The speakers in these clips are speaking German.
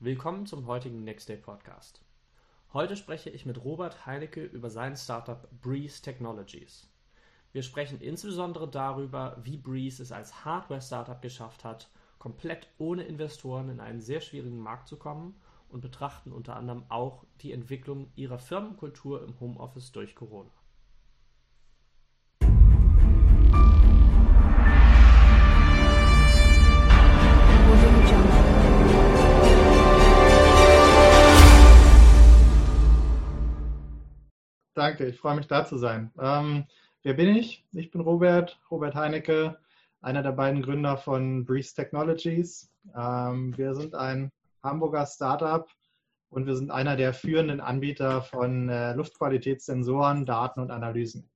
Willkommen zum heutigen Next Day Podcast. Heute spreche ich mit Robert Heinecke über sein Startup Breeze Technologies. Wir sprechen insbesondere darüber, wie Breeze es als Hardware-Startup geschafft hat, komplett ohne Investoren in einen sehr schwierigen Markt zu kommen und betrachten unter anderem auch die Entwicklung ihrer Firmenkultur im Homeoffice durch Corona. Danke, ich freue mich da zu sein. Ähm, wer bin ich? Ich bin Robert, Robert Heinecke, einer der beiden Gründer von Breeze Technologies. Ähm, wir sind ein Hamburger Startup und wir sind einer der führenden Anbieter von äh, Luftqualitätssensoren, Daten und Analysen.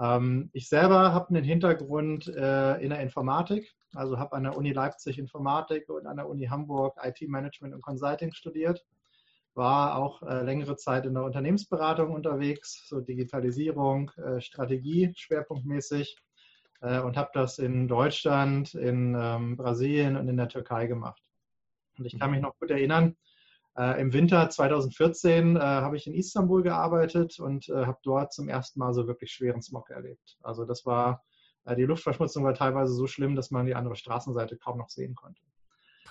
Ähm, ich selber habe einen Hintergrund äh, in der Informatik, also habe an der Uni Leipzig Informatik und an der Uni Hamburg IT Management und Consulting studiert war auch äh, längere Zeit in der Unternehmensberatung unterwegs, so Digitalisierung, äh, Strategie schwerpunktmäßig äh, und habe das in Deutschland, in ähm, Brasilien und in der Türkei gemacht. Und ich kann mich noch gut erinnern, äh, im Winter 2014 äh, habe ich in Istanbul gearbeitet und äh, habe dort zum ersten Mal so wirklich schweren Smog erlebt. Also das war, die Luftverschmutzung war teilweise so schlimm, dass man die andere Straßenseite kaum noch sehen konnte.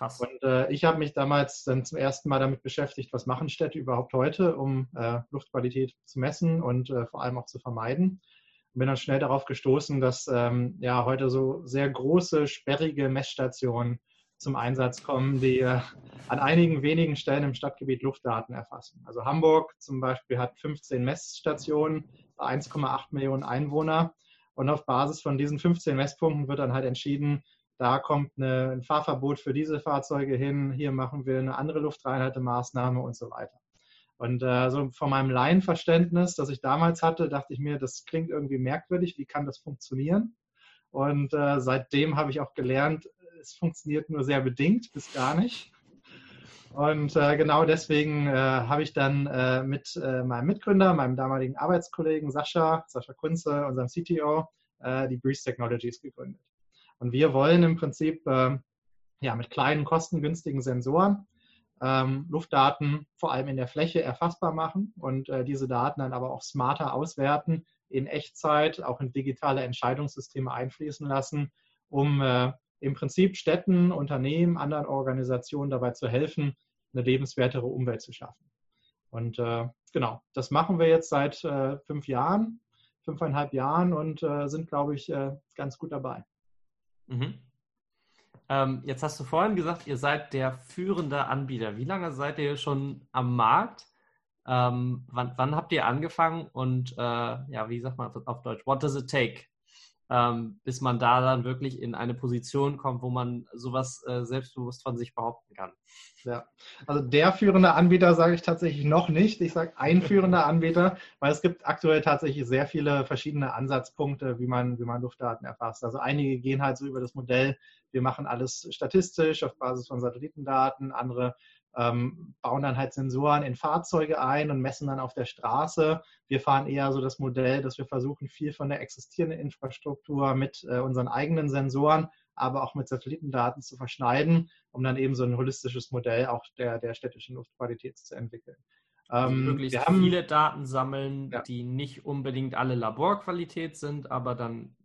Krass. Und äh, ich habe mich damals dann zum ersten Mal damit beschäftigt, was machen Städte überhaupt heute, um äh, Luftqualität zu messen und äh, vor allem auch zu vermeiden. Und bin dann schnell darauf gestoßen, dass ähm, ja heute so sehr große, sperrige Messstationen zum Einsatz kommen, die äh, an einigen wenigen Stellen im Stadtgebiet Luftdaten erfassen. Also Hamburg zum Beispiel hat 15 Messstationen, 1,8 Millionen Einwohner. Und auf Basis von diesen 15 Messpunkten wird dann halt entschieden, da kommt eine, ein Fahrverbot für diese Fahrzeuge hin, hier machen wir eine andere Luftreinhaltemaßnahme und so weiter. Und äh, so von meinem Laienverständnis, das ich damals hatte, dachte ich mir, das klingt irgendwie merkwürdig, wie kann das funktionieren? Und äh, seitdem habe ich auch gelernt, es funktioniert nur sehr bedingt bis gar nicht. Und äh, genau deswegen äh, habe ich dann äh, mit äh, meinem Mitgründer, meinem damaligen Arbeitskollegen Sascha, Sascha Kunze, unserem CTO, äh, die Breeze Technologies gegründet. Und wir wollen im Prinzip äh, ja, mit kleinen, kostengünstigen Sensoren ähm, Luftdaten vor allem in der Fläche erfassbar machen und äh, diese Daten dann aber auch smarter auswerten, in Echtzeit, auch in digitale Entscheidungssysteme einfließen lassen, um äh, im Prinzip Städten, Unternehmen, anderen Organisationen dabei zu helfen, eine lebenswertere Umwelt zu schaffen. Und äh, genau, das machen wir jetzt seit äh, fünf Jahren, fünfeinhalb Jahren und äh, sind, glaube ich, äh, ganz gut dabei. Mhm. Ähm, jetzt hast du vorhin gesagt, ihr seid der führende Anbieter. Wie lange seid ihr schon am Markt? Ähm, wann, wann, habt ihr angefangen und äh, ja, wie sagt man auf Deutsch? What does it take? Ähm, bis man da dann wirklich in eine Position kommt, wo man sowas äh, selbstbewusst von sich behaupten kann. Ja, also der führende Anbieter sage ich tatsächlich noch nicht. Ich sage ein führender Anbieter, weil es gibt aktuell tatsächlich sehr viele verschiedene Ansatzpunkte, wie man, wie man Luftdaten erfasst. Also einige gehen halt so über das Modell, wir machen alles statistisch auf Basis von Satellitendaten, andere ähm, bauen dann halt Sensoren in Fahrzeuge ein und messen dann auf der Straße. Wir fahren eher so das Modell, dass wir versuchen, viel von der existierenden Infrastruktur mit äh, unseren eigenen Sensoren, aber auch mit Satellitendaten zu verschneiden, um dann eben so ein holistisches Modell auch der, der städtischen Luftqualität zu entwickeln. Also ähm, möglichst haben, viele Daten sammeln, ja. die nicht unbedingt alle Laborqualität sind, aber dann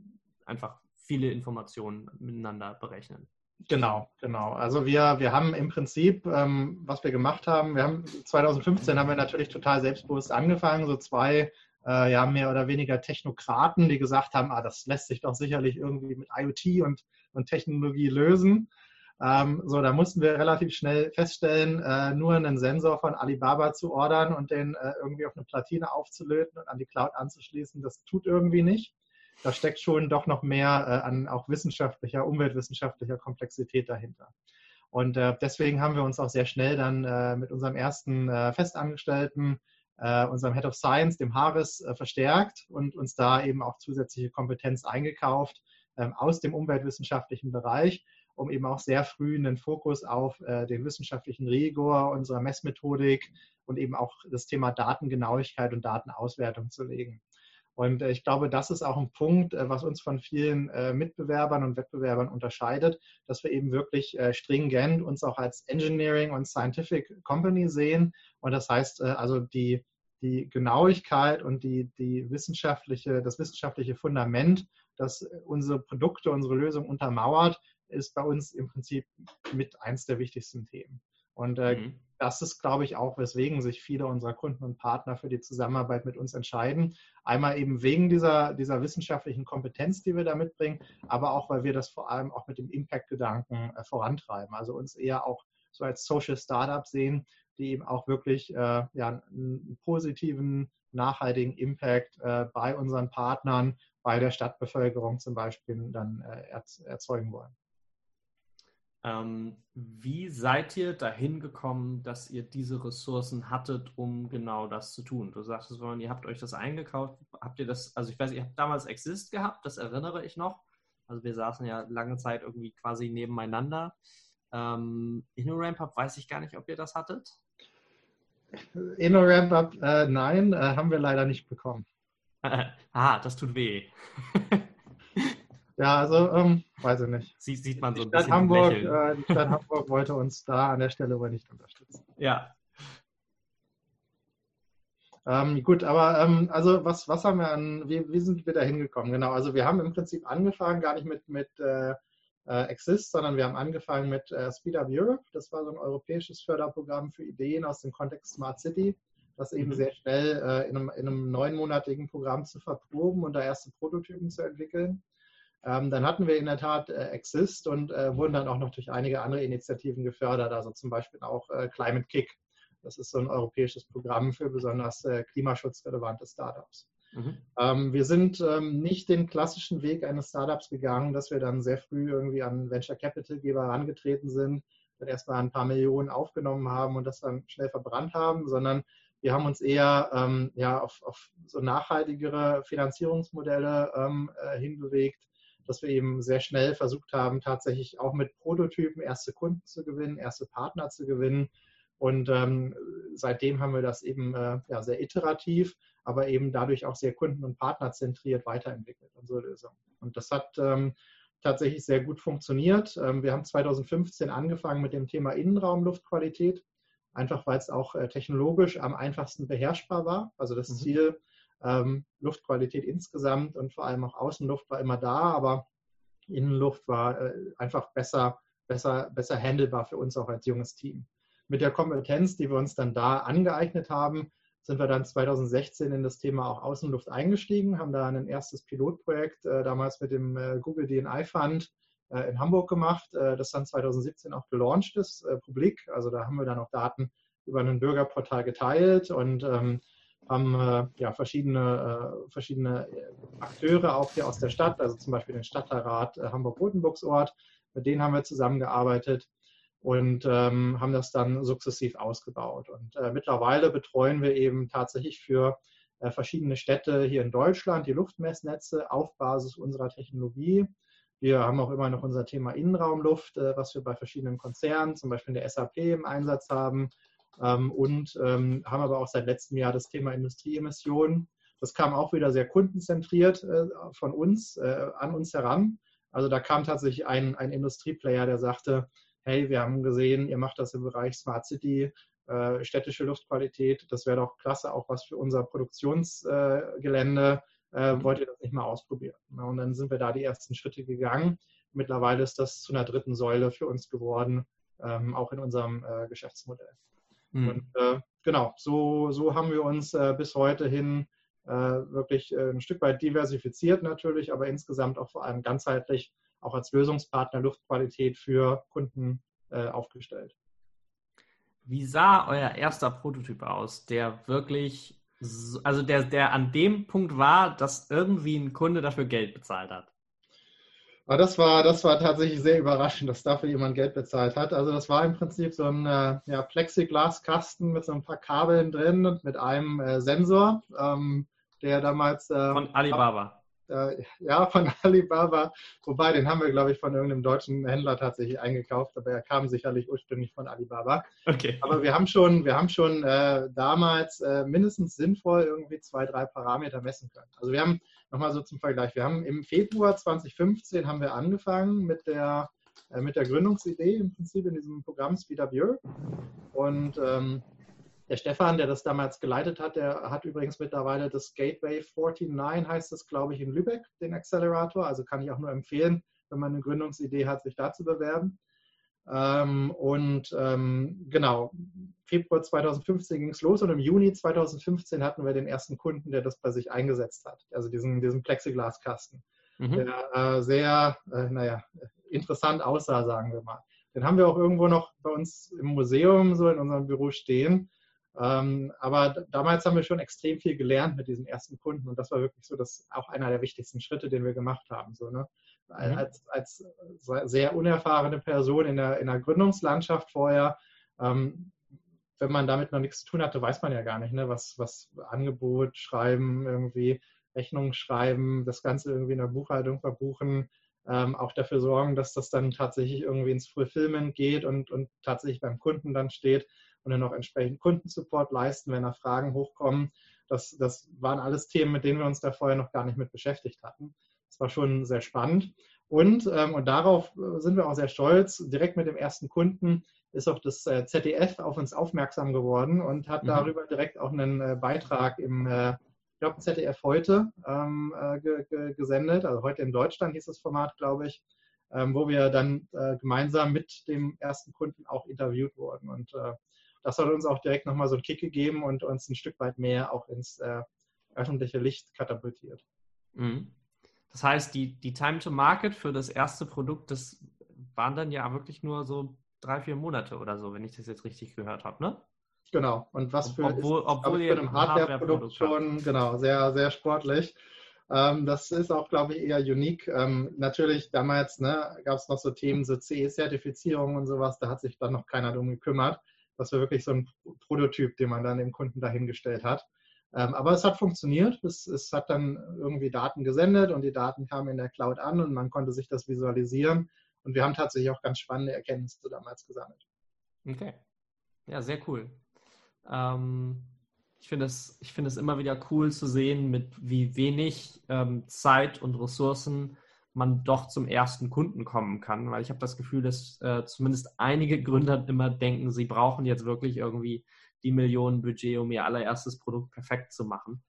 einfach viele Informationen miteinander berechnen. Genau, genau. Also wir, wir haben im Prinzip, ähm, was wir gemacht haben, wir haben 2015 haben wir natürlich total selbstbewusst angefangen, so zwei äh, ja mehr oder weniger Technokraten, die gesagt haben, ah, das lässt sich doch sicherlich irgendwie mit IoT und, und Technologie lösen. Ähm, so, da mussten wir relativ schnell feststellen, äh, nur einen Sensor von Alibaba zu ordern und den äh, irgendwie auf eine Platine aufzulöten und an die Cloud anzuschließen, das tut irgendwie nicht da steckt schon doch noch mehr äh, an auch wissenschaftlicher, umweltwissenschaftlicher Komplexität dahinter. Und äh, deswegen haben wir uns auch sehr schnell dann äh, mit unserem ersten äh, Festangestellten, äh, unserem Head of Science, dem Haris, äh, verstärkt und uns da eben auch zusätzliche Kompetenz eingekauft ähm, aus dem umweltwissenschaftlichen Bereich, um eben auch sehr früh einen Fokus auf den wissenschaftlichen Rigor unserer Messmethodik und eben auch das Thema Datengenauigkeit und Datenauswertung zu legen. Und äh, ich glaube, das ist auch ein Punkt, äh, was uns von vielen äh, Mitbewerbern und Wettbewerbern unterscheidet, dass wir eben wirklich stringent uns auch als Engineering und Scientific Company sehen. Und das heißt also die, die Genauigkeit und die, die wissenschaftliche, das wissenschaftliche Fundament, das unsere Produkte, unsere Lösung untermauert, ist bei uns im Prinzip mit eins der wichtigsten Themen. Und äh, mhm. das ist, glaube ich, auch, weswegen sich viele unserer Kunden und Partner für die Zusammenarbeit mit uns entscheiden. Einmal eben wegen dieser, dieser wissenschaftlichen Kompetenz, die wir da mitbringen, aber auch, weil wir das vor allem auch mit dem Impact-Gedanken äh, vorantreiben. Also uns eher auch so als Social Startup sehen, die eben auch wirklich äh, ja, einen positiven, nachhaltigen Impact äh, bei unseren Partnern, bei der Stadtbevölkerung zum Beispiel dann äh, erzeugen wollen. Ähm, wie seid ihr dahin gekommen, dass ihr diese Ressourcen hattet, um genau das zu tun? Du sagtest, ihr habt euch das eingekauft. Habt ihr das, also ich weiß, ihr habt damals Exist gehabt, das erinnere ich noch. Also wir saßen ja lange Zeit irgendwie quasi nebeneinander. Ähm, InnoRampUp weiß ich gar nicht, ob ihr das hattet. InnoRampUp, äh, nein, äh, haben wir leider nicht bekommen. ah, das tut weh. Ja, also ähm, weiß ich nicht. Sie, sieht man so ein bisschen Hamburg, äh, Die Stadt Hamburg wollte uns da an der Stelle aber nicht unterstützen. Ja. Ähm, gut, aber ähm, also was, was haben wir an, wie, wie sind wir da hingekommen? Genau, also wir haben im Prinzip angefangen, gar nicht mit, mit äh, äh Exist, sondern wir haben angefangen mit äh, Speed Up Europe. Das war so ein europäisches Förderprogramm für Ideen aus dem Kontext Smart City, das eben mhm. sehr schnell äh, in, einem, in einem neunmonatigen Programm zu verproben und da erste Prototypen zu entwickeln. Ähm, dann hatten wir in der Tat äh, Exist und äh, wurden dann auch noch durch einige andere Initiativen gefördert, also zum Beispiel auch äh, Climate Kick. Das ist so ein europäisches Programm für besonders äh, klimaschutzrelevante Startups. Mhm. Ähm, wir sind ähm, nicht den klassischen Weg eines Startups gegangen, dass wir dann sehr früh irgendwie an Venture Capital Geber herangetreten sind, dann erstmal ein paar Millionen aufgenommen haben und das dann schnell verbrannt haben, sondern wir haben uns eher ähm, ja, auf, auf, so nachhaltigere Finanzierungsmodelle ähm, äh, hinbewegt, dass wir eben sehr schnell versucht haben, tatsächlich auch mit Prototypen erste Kunden zu gewinnen, erste Partner zu gewinnen. Und ähm, seitdem haben wir das eben äh, ja, sehr iterativ, aber eben dadurch auch sehr kunden- und partnerzentriert weiterentwickelt, unsere Lösung. Und das hat ähm, tatsächlich sehr gut funktioniert. Ähm, wir haben 2015 angefangen mit dem Thema Innenraumluftqualität, einfach weil es auch äh, technologisch am einfachsten beherrschbar war. Also das mhm. Ziel ähm, Luftqualität insgesamt und vor allem auch Außenluft war immer da, aber Innenluft war äh, einfach besser, besser, besser handelbar für uns auch als junges Team. Mit der Kompetenz, die wir uns dann da angeeignet haben, sind wir dann 2016 in das Thema auch Außenluft eingestiegen, haben da ein erstes Pilotprojekt äh, damals mit dem äh, Google DNI Fund äh, in Hamburg gemacht, äh, das dann 2017 auch gelauncht ist, äh, publik. Also da haben wir dann auch Daten über ein Bürgerportal geteilt und ähm, haben äh, ja, verschiedene, äh, verschiedene Akteure auch hier aus der Stadt, also zum Beispiel den Stadtteilrat äh, Hamburg-Rotenburgsort, mit denen haben wir zusammengearbeitet und ähm, haben das dann sukzessiv ausgebaut. Und äh, mittlerweile betreuen wir eben tatsächlich für äh, verschiedene Städte hier in Deutschland die Luftmessnetze auf Basis unserer Technologie. Wir haben auch immer noch unser Thema Innenraumluft, äh, was wir bei verschiedenen Konzernen, zum Beispiel in der SAP im Einsatz haben und ähm, haben aber auch seit letztem Jahr das Thema Industrieemissionen. Das kam auch wieder sehr kundenzentriert äh, von uns, äh, an uns heran. Also da kam tatsächlich ein, ein Industrieplayer, der sagte, hey, wir haben gesehen, ihr macht das im Bereich Smart City, äh, städtische Luftqualität, das wäre doch klasse, auch was für unser Produktionsgelände. Wollt ihr das nicht mal ausprobieren? Und dann sind wir da die ersten Schritte gegangen. Mittlerweile ist das zu einer dritten Säule für uns geworden, ähm, auch in unserem Geschäftsmodell. Mhm. Und äh, genau, so, so haben wir uns äh, bis heute hin äh, wirklich äh, ein Stück weit diversifiziert natürlich, aber insgesamt auch vor allem ganzheitlich auch als Lösungspartner Luftqualität für Kunden äh, aufgestellt. Wie sah euer erster Prototyp aus, der wirklich, also der, der an dem Punkt war, dass irgendwie ein Kunde dafür Geld bezahlt hat? Aber das war, das war tatsächlich sehr überraschend, dass dafür jemand Geld bezahlt hat. Also das war im Prinzip so ein äh, ja, Plexiglaskasten mit so ein paar Kabeln drin und mit einem äh, Sensor, ähm, der damals... Äh, Von Alibaba. Äh, ja, von Alibaba. Wobei, den haben wir, glaube ich, von irgendeinem deutschen Händler tatsächlich eingekauft, aber er kam sicherlich ursprünglich von Alibaba. Okay. Aber wir haben schon, wir haben schon äh, damals äh, mindestens sinnvoll irgendwie zwei, drei Parameter messen können. Also wir haben, nochmal so zum Vergleich, wir haben im Februar 2015 haben wir angefangen mit der, äh, mit der Gründungsidee im Prinzip in diesem Programm Speed Up Europe. Und ähm, der Stefan, der das damals geleitet hat, der hat übrigens mittlerweile das Gateway 49, heißt es, glaube ich, in Lübeck, den Accelerator. Also kann ich auch nur empfehlen, wenn man eine Gründungsidee hat, sich da zu bewerben. Ähm, und ähm, genau, Februar 2015 ging es los und im Juni 2015 hatten wir den ersten Kunden, der das bei sich eingesetzt hat. Also diesen, diesen Plexiglaskasten, mhm. der äh, sehr, äh, naja, interessant aussah, sagen wir mal. Den haben wir auch irgendwo noch bei uns im Museum, so in unserem Büro stehen. Ähm, aber damals haben wir schon extrem viel gelernt mit diesem ersten Kunden und das war wirklich so, dass auch einer der wichtigsten Schritte, den wir gemacht haben. So, ne? Mhm. als, als sehr unerfahrene Person in der, in der Gründungslandschaft vorher, ähm, wenn man damit noch nichts zu tun hatte, weiß man ja gar nicht, ne? was, was Angebot schreiben, irgendwie Rechnungen schreiben, das Ganze irgendwie in der Buchhaltung verbuchen, ähm, auch dafür sorgen, dass das dann tatsächlich irgendwie ins Fulfillment geht und, und tatsächlich beim Kunden dann steht und dann auch entsprechend Kundensupport leisten, wenn da Fragen hochkommen. Das, das waren alles Themen, mit denen wir uns da vorher noch gar nicht mit beschäftigt hatten. Das war schon sehr spannend. Und, ähm, und darauf äh, sind wir auch sehr stolz. Direkt mit dem ersten Kunden ist auch das äh, ZDF auf uns aufmerksam geworden und hat mhm. darüber direkt auch einen äh, Beitrag im, ich glaube, ZDF heute ähm, äh, ge ge gesendet. Also heute in Deutschland hieß das Format, glaube ich, ähm, wo wir dann gemeinsam mit dem ersten Kunden auch interviewt wurden. Und das hat uns auch direkt nochmal so einen Kick gegeben und uns ein Stück weit mehr auch ins öffentliche Licht katapultiert. Mhm. Das heißt, die, die Time to Market für das erste Produkt, das waren dann ja wirklich nur so drei, vier Monate oder so, wenn ich das jetzt richtig gehört habe, ne? Genau. Und was für, obwohl, ist, obwohl ihr für ein Hardware-Produkt schon, genau, sehr, sehr sportlich. Ähm, das ist auch, glaube ich, eher unique. Ähm, natürlich, damals ne, gab es noch so Themen, so CE-Zertifizierung und sowas, da hat sich dann noch keiner drum gekümmert. Das war wirklich so ein Prototyp, den man dann dem Kunden dahingestellt hat. Ähm, aber es hat funktioniert. Es, es, hat dann irgendwie Daten gesendet und die Daten kamen in der Cloud an und man konnte sich das visualisieren. Und wir haben tatsächlich auch ganz spannende Erkenntnisse damals gesammelt. Okay. Ja, sehr cool. Ähm, ich finde es, find immer wieder cool zu sehen, mit wie wenig ähm, Zeit und Ressourcen man doch zum ersten Kunden kommen kann, weil ich habe das Gefühl, dass äh, zumindest einige Gründer immer denken, sie brauchen jetzt wirklich irgendwie die Millionen Budget, um ihr allererstes Produkt perfekt zu machen.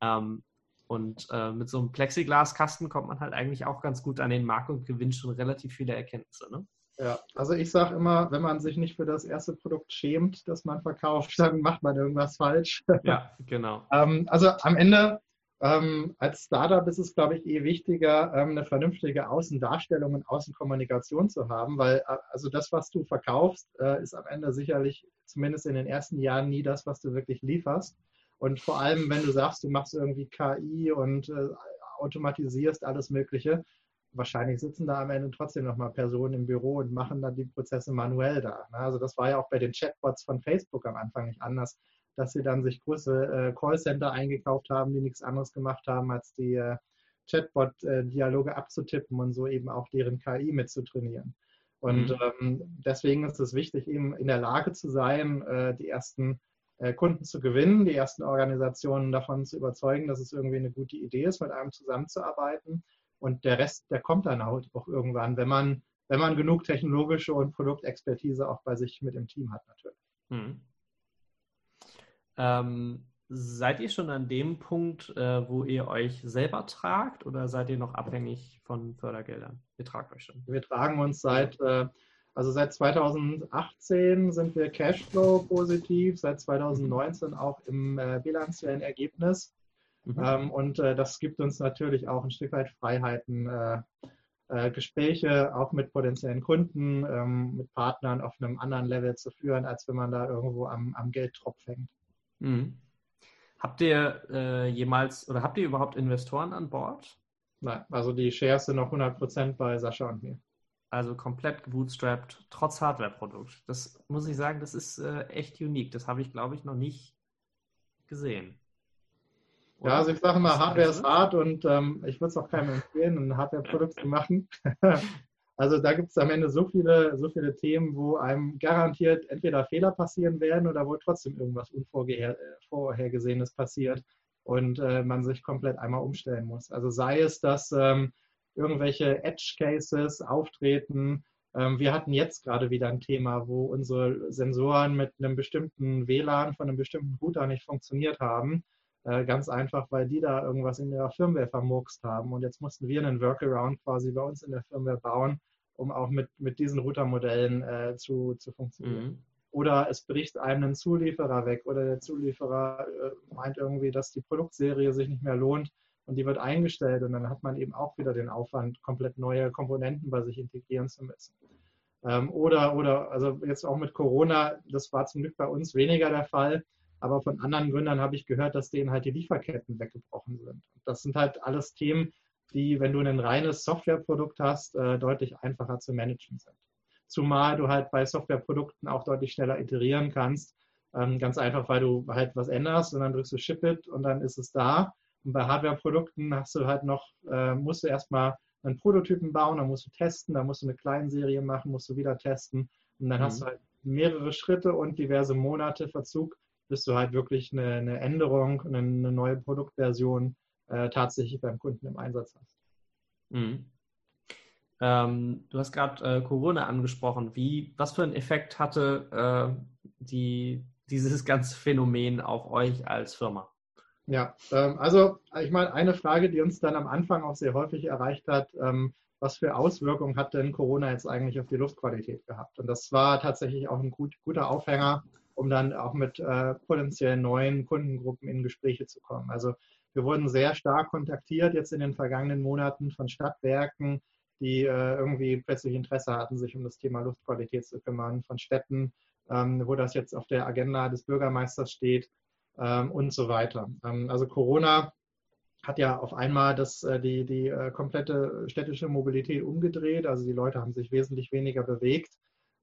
Ähm, und äh, mit so einem Plexiglaskasten kommt man halt eigentlich auch ganz gut an den Markt und gewinnt schon relativ viele Erkenntnisse. Ne? Ja, also ich sage immer, wenn man sich nicht für das erste Produkt schämt, das man verkauft, dann macht man irgendwas falsch. Ja, genau. ähm, also am Ende ähm, als Startup ist es, glaube ich, eh wichtiger, ähm, eine vernünftige Außendarstellung und Außenkommunikation zu haben, weil äh, also das, was du verkaufst, äh, ist am Ende sicherlich zumindest in den ersten Jahren nie das, was du wirklich lieferst. Und vor allem, wenn du sagst, du machst irgendwie KI und äh, automatisierst alles Mögliche, wahrscheinlich sitzen da am Ende trotzdem nochmal Personen im Büro und machen dann die Prozesse manuell da. Ne? Also das war ja auch bei den Chatbots von Facebook am Anfang nicht anders dass sie dann sich große äh, Callcenter eingekauft haben, die nichts anderes gemacht haben, als die äh, Chatbot-Dialoge abzutippen und so eben auch deren KI mitzutrainieren. Und mhm. ähm, deswegen ist es wichtig, eben in der Lage zu sein, äh, die ersten äh, Kunden zu gewinnen, die ersten Organisationen davon zu überzeugen, dass es irgendwie eine gute Idee ist, mit einem zusammenzuarbeiten. Und der Rest, der kommt dann auch irgendwann, wenn man, wenn man genug technologische und Produktexpertise auch bei sich mit im Team hat, natürlich. Mhm. Ähm, seid ihr schon an dem Punkt, äh, wo ihr euch selber tragt oder seid ihr noch abhängig von Fördergeldern? Ihr tragt euch schon. Wir tragen uns seit, äh, also seit 2018 sind wir Cashflow positiv, seit 2019 auch im äh, bilanziellen Ergebnis. Mhm. Ähm, und äh, das gibt uns natürlich auch ein Stück weit Freiheiten, äh, äh, Gespräche auch mit potenziellen Kunden, ähm, mit Partnern auf einem anderen Level zu führen, als wenn man da irgendwo am, am Geldtropf hängt. Mhm. Habt ihr äh, jemals oder habt ihr überhaupt Investoren an Bord? Nein, also die Shares sind noch 100% bei Sascha und mir. Also komplett gebootstrapped, trotz Hardware-Produkt. Das muss ich sagen, das ist äh, echt unique. Das habe ich, glaube ich, noch nicht gesehen. Oder? Ja, also ich sage immer, Hardware ist hart und ähm, ich würde es auch keinem empfehlen, ein Hardware-Produkt zu machen. also da gibt es am Ende so viele, so viele Themen, wo einem garantiert entweder Fehler passieren werden oder wo trotzdem irgendwas Unvorhergesehenes passiert und äh, man sich komplett einmal umstellen muss. Also sei es, dass ähm, irgendwelche Edge-Cases auftreten. Ähm, wir hatten jetzt gerade wieder ein Thema, wo unsere Sensoren mit einem bestimmten WLAN von einem bestimmten Router nicht funktioniert haben. Äh, ganz einfach, weil die da irgendwas in ihrer Firmware vermurkst haben. Und jetzt mussten wir einen Workaround quasi bei uns in der Firmware bauen, um auch mit, mit diesen Routermodellen äh, zu, zu funktionieren. Mhm. Oder es bricht einem ein Zulieferer weg oder der Zulieferer äh, meint irgendwie, dass die Produktserie sich nicht mehr lohnt und die wird eingestellt und dann hat man eben auch wieder den Aufwand, komplett neue Komponenten bei sich integrieren zu müssen. Ähm, oder, oder, also jetzt auch mit Corona, das war zum Glück bei uns weniger der Fall, aber von anderen Gründern habe ich gehört, dass denen halt die Lieferketten weggebrochen sind. Das sind halt alles Themen, die, wenn du ein reines Softwareprodukt hast, äh, deutlich einfacher zu managen sind. Zumal du halt bei Softwareprodukten auch deutlich schneller iterieren kannst. Ähm, ganz einfach, weil du halt was änderst und dann drückst du Ship It und dann ist es da. Und bei Hardware-Produkten hast du halt noch, äh, musst du erstmal einen Prototypen bauen, dann musst du testen, dann musst du eine Kleinserie machen, musst du wieder testen. Und dann mhm. hast du halt mehrere Schritte und diverse Monate Verzug, bis du halt wirklich eine, eine Änderung, eine, eine, neue Produktversion äh, tatsächlich beim Kunden im Einsatz hast. Mhm. Ähm, du hast gerade äh, Corona angesprochen. Wie, was für einen Effekt hatte äh, die, dieses ganze Phänomen auf euch als Firma? Ja, ähm, also ich meine, eine Frage, die uns dann am Anfang auch sehr häufig erreicht hat, ähm, was für Auswirkungen hat denn Corona jetzt eigentlich auf die Luftqualität gehabt? Und das war tatsächlich auch ein gut, guter Aufhänger, um dann auch mit äh, potenziell neuen Kundengruppen in Gespräche zu kommen. Also wir wurden sehr stark kontaktiert jetzt in den vergangenen Monaten von Stadtwerken, die äh, irgendwie plötzlich Interesse hatten, sich um das Thema Luftqualität zu kümmern, von Städten, ähm, wo das jetzt auf der Agenda des Bürgermeisters steht ähm, und so weiter. Ähm, also Corona hat ja auf einmal das, äh, die, die äh, komplette städtische Mobilität umgedreht. Also die Leute haben sich wesentlich weniger bewegt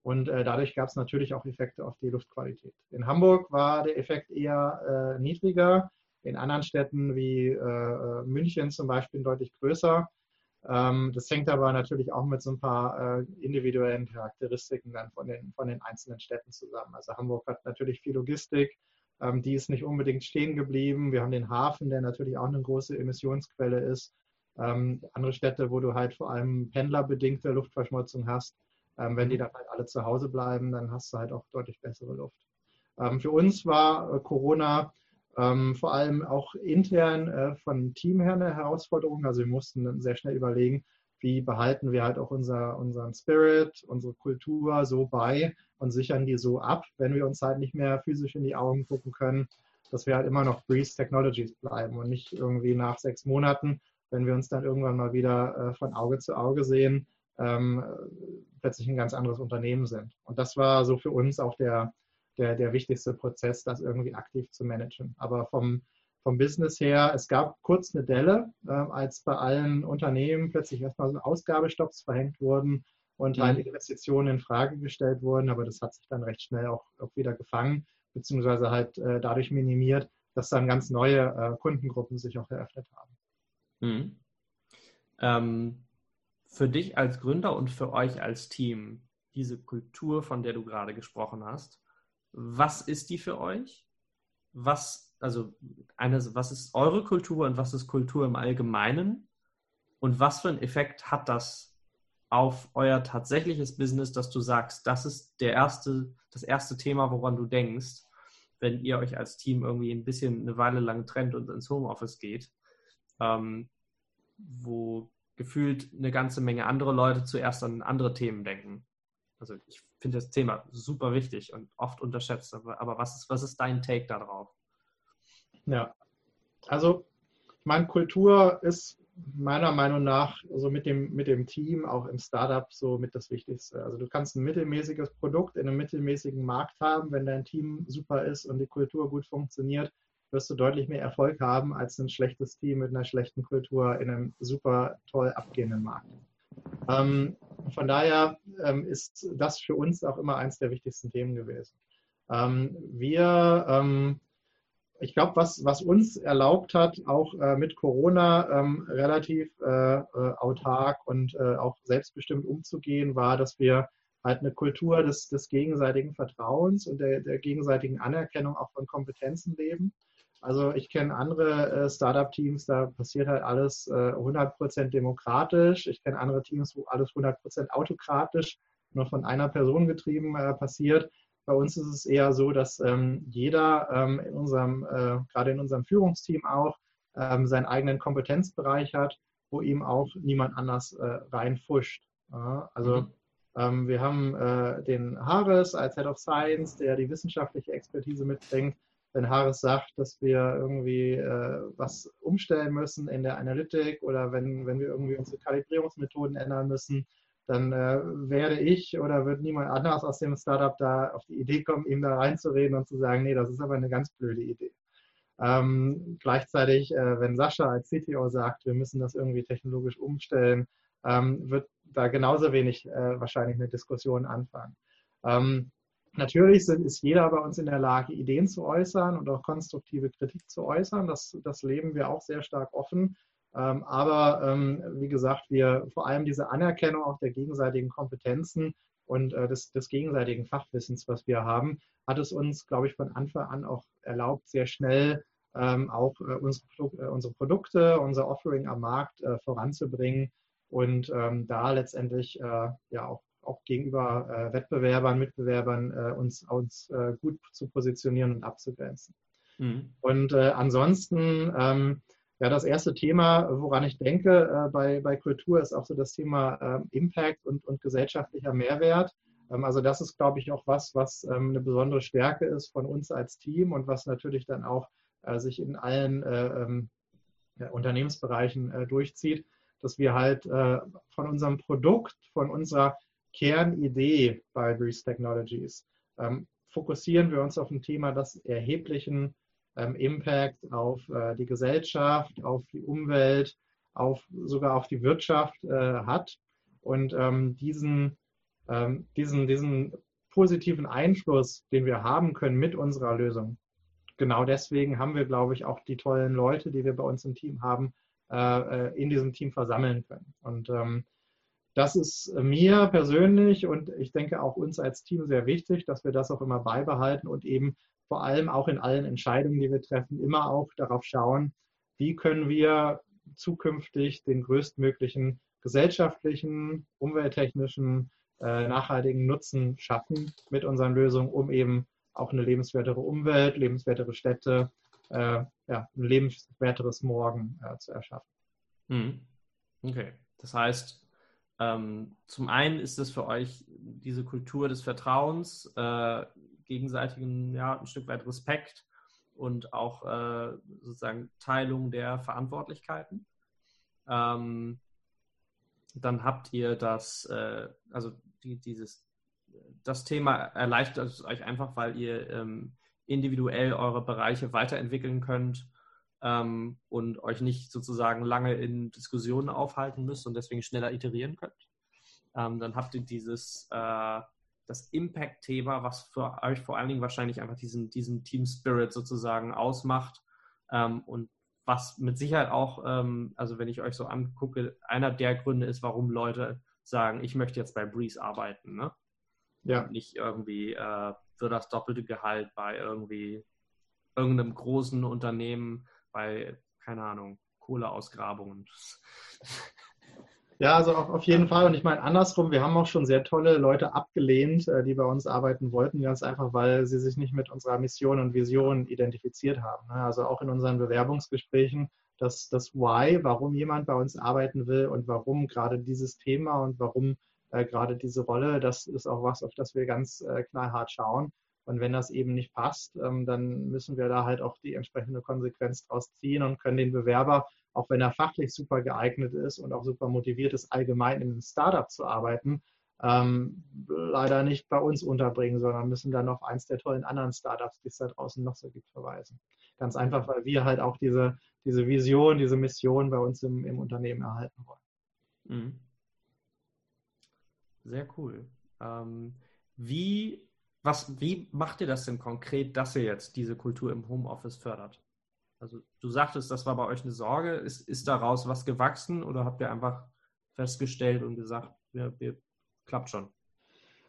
und äh, dadurch gab es natürlich auch Effekte auf die Luftqualität. In Hamburg war der Effekt eher niedriger, in anderen Städten wie äh, äh, München zum Beispiel deutlich größer. Ähm, das hängt aber natürlich auch mit so ein paar individuellen Charakteristiken dann von den, von den einzelnen Städten zusammen. Also Hamburg hat natürlich viel Logistik, ähm, die ist nicht unbedingt stehen geblieben. Wir haben den Hafen, der natürlich auch eine große Emissionsquelle ist. Ähm, andere Städte, wo du halt vor allem pendlerbedingte Luftverschmutzung hast, ähm, wenn die dann halt alle zu Hause bleiben, dann hast du halt auch deutlich bessere Luft. Ähm, für uns war äh, Corona ähm, vor allem auch intern äh, von Team her eine Herausforderung. Also wir mussten sehr schnell überlegen, wie behalten wir halt auch unser, unseren Spirit, unsere Kultur so bei, und sichern die so ab, wenn wir uns halt nicht mehr physisch in die Augen gucken können, dass wir halt immer noch Breeze Technologies bleiben und nicht irgendwie nach sechs Monaten, wenn wir uns dann irgendwann mal wieder äh, von Auge zu Auge sehen, ähm, plötzlich ein ganz anderes Unternehmen sind. Und das war so für uns auch der, der, der wichtigste Prozess, das irgendwie aktiv zu managen. Aber vom, vom Business her, es gab kurz eine Delle, äh, als bei allen Unternehmen plötzlich erstmal so Ausgabestopps verhängt wurden und mhm. halt Investitionen in Frage gestellt wurden, aber das hat sich dann recht schnell auch, auch wieder gefangen, beziehungsweise halt äh, dadurch minimiert, dass dann ganz neue äh, Kundengruppen sich auch eröffnet haben. Mhm. Ähm, für dich als Gründer und für euch als Team, diese Kultur, von der du gerade gesprochen hast, was ist die für euch? Was, also eine, was ist eure Kultur und was ist Kultur im Allgemeinen? Und was für einen Effekt hat das auf euer tatsächliches Business, dass du sagst, das ist der erste, das erste Thema, woran du denkst, wenn ihr euch als Team irgendwie ein bisschen eine Weile lang trennt und ins Homeoffice geht, ähm, wo gefühlt eine ganze Menge andere Leute zuerst an andere Themen denken. Also ich finde das Thema super wichtig und oft unterschätzt, aber, aber was, ist, was ist dein Take darauf? Ja, also ich meine, Kultur ist meiner Meinung nach so mit dem, mit dem Team auch im Startup so mit das Wichtigste. Also du kannst ein mittelmäßiges Produkt in einem mittelmäßigen Markt haben, wenn dein Team super ist und die Kultur gut funktioniert, wirst du deutlich mehr Erfolg haben als ein schlechtes Team mit einer schlechten Kultur in einem super toll abgehenden Markt. Ähm, von daher ähm, ist das für uns auch immer eines der wichtigsten Themen gewesen. Ähm, wir ähm, ich glaube, was, was uns erlaubt hat, auch äh, mit Corona ähm, relativ äh, äh, autark und äh, auch selbstbestimmt umzugehen, war, dass wir halt eine Kultur des, des gegenseitigen Vertrauens und der, der gegenseitigen Anerkennung auch von Kompetenzen leben. Also ich kenne andere äh, Startup-Teams, da passiert halt alles äh, 100% demokratisch. Ich kenne andere Teams, wo alles 100% autokratisch nur von einer Person getrieben äh, passiert. Bei uns ist es eher so, dass ähm, jeder ähm, in unserem, äh, gerade in unserem Führungsteam auch, ähm, seinen eigenen Kompetenzbereich hat, wo ihm auch niemand anders äh, reinfuscht. Ja, also mhm. Ähm, wir haben äh, den Hares als Head of Science, der die wissenschaftliche Expertise mitbringt. Wenn Hares sagt, dass wir irgendwie äh, was umstellen müssen in der Analytik oder wenn, wenn wir irgendwie unsere Kalibrierungsmethoden ändern müssen, dann äh, werde ich oder wird niemand anders aus dem Startup da auf die Idee kommen, ihm da reinzureden und zu sagen, nee, das ist aber eine ganz blöde Idee. Ähm, gleichzeitig, äh, wenn Sascha als CTO sagt, wir müssen das irgendwie technologisch umstellen, ähm, wird da genauso wenig äh, wahrscheinlich eine Diskussion anfangen. Ähm, natürlich sind, ist jeder bei uns in der Lage, Ideen zu äußern und auch konstruktive Kritik zu äußern. Das, das leben wir auch sehr stark offen. Ähm, aber ähm, wie gesagt, wir vor allem diese Anerkennung auch der gegenseitigen Kompetenzen und äh, des, des, gegenseitigen Fachwissens, was wir haben, hat es uns, glaube ich, von Anfang an auch erlaubt, sehr schnell ähm, auch äh, unsere, äh, unsere, Produkte, unser Offering am Markt äh, voranzubringen und ähm, da letztendlich äh, ja auch, auch gegenüber äh, Wettbewerbern, Mitbewerbern uns, uns gut zu positionieren und abzugrenzen. Mhm. Und ansonsten ähm, ja, das erste Thema, woran ich denke äh, bei, bei Kultur, ist auch so das Thema äh, Impact und, und gesellschaftlicher Mehrwert. Ähm, also das ist, glaube ich, auch was, was ähm, eine besondere Stärke ist von uns als Team und was natürlich dann auch äh, sich in allen äh, ähm, Unternehmensbereichen äh, durchzieht, dass wir halt äh, von unserem Produkt, von unserer Kernidee bei Breeze Technologies ähm, fokussieren wir uns auf ein Thema, das erheblichen ähm, Impact auf äh, die Gesellschaft, auf die Umwelt, auf, sogar auf die Wirtschaft äh, hat. Und ähm, diesen, ähm, diesen, diesen positiven Einfluss, den wir haben können mit unserer Lösung, genau deswegen haben wir, glaube ich, auch die tollen Leute, die wir bei uns im Team haben, äh, äh in diesem Team versammeln können. Und ähm, das ist mir persönlich und ich denke auch uns als Team sehr wichtig, dass wir das auch immer beibehalten und eben vor allem auch in allen Entscheidungen, die wir treffen, immer auch darauf schauen, wie können wir zukünftig den größtmöglichen gesellschaftlichen, umwelttechnischen, äh, nachhaltigen Nutzen schaffen mit unseren Lösungen, um eben auch eine lebenswertere Umwelt, lebenswertere Städte, äh, ja, ein lebenswerteres Morgen äh, zu erschaffen. Hm. Okay, das heißt, ähm, zum einen ist es für euch diese Kultur des Vertrauens, äh, gegenseitigen, ja, ein Stück weit Respekt und auch äh, sozusagen Teilung der Verantwortlichkeiten. Ähm, dann habt ihr das, äh, also die, dieses, das Thema erleichtert es euch einfach, weil ihr ähm, individuell eure Bereiche weiterentwickeln könnt ähm, und euch nicht sozusagen lange in Diskussionen aufhalten müsst und deswegen schneller iterieren könnt. Ähm, dann habt ihr dieses äh, das Impact-Thema, was für euch vor allen Dingen wahrscheinlich einfach diesen, diesen Team-Spirit sozusagen ausmacht ähm, und was mit Sicherheit auch, ähm, also wenn ich euch so angucke, einer der Gründe ist, warum Leute sagen, ich möchte jetzt bei Breeze arbeiten. Ne? Ja. Und nicht irgendwie äh, für das doppelte Gehalt bei irgendwie irgendeinem großen Unternehmen, bei, keine Ahnung, Kohleausgrabungen. Ja, also auf, jeden Fall. Und ich meine, andersrum, wir haben auch schon sehr tolle Leute abgelehnt, äh, die bei uns arbeiten wollten, ganz einfach, weil sie sich nicht mit unserer Mission und Vision identifiziert haben. Ne? Also auch in unseren Bewerbungsgesprächen, das, das Why, warum jemand bei uns arbeiten will und warum gerade dieses Thema und warum äh, gerade diese Rolle, das ist auch was, auf das wir ganz äh, knallhart schauen. Und wenn das eben nicht passt, ähm, dann müssen wir da halt auch die entsprechende Konsequenz draus ziehen und können den Bewerber auch wenn er fachlich super geeignet ist und auch super motiviert ist, allgemein in einem Startup zu arbeiten, ähm, leider nicht bei uns unterbringen, sondern müssen dann auf eins der tollen anderen Startups, die es da draußen noch so gibt, verweisen. Ganz einfach, weil wir halt auch diese, diese Vision, diese Mission bei uns im, im Unternehmen erhalten wollen. Mhm. Sehr cool. Ähm, wie was, wie macht ihr das denn konkret, dass ihr jetzt diese Kultur im Homeoffice fördert? Also du sagtest, das war bei euch eine Sorge. Ist, ist daraus was gewachsen oder habt ihr einfach festgestellt und gesagt, wir, wir klappt schon?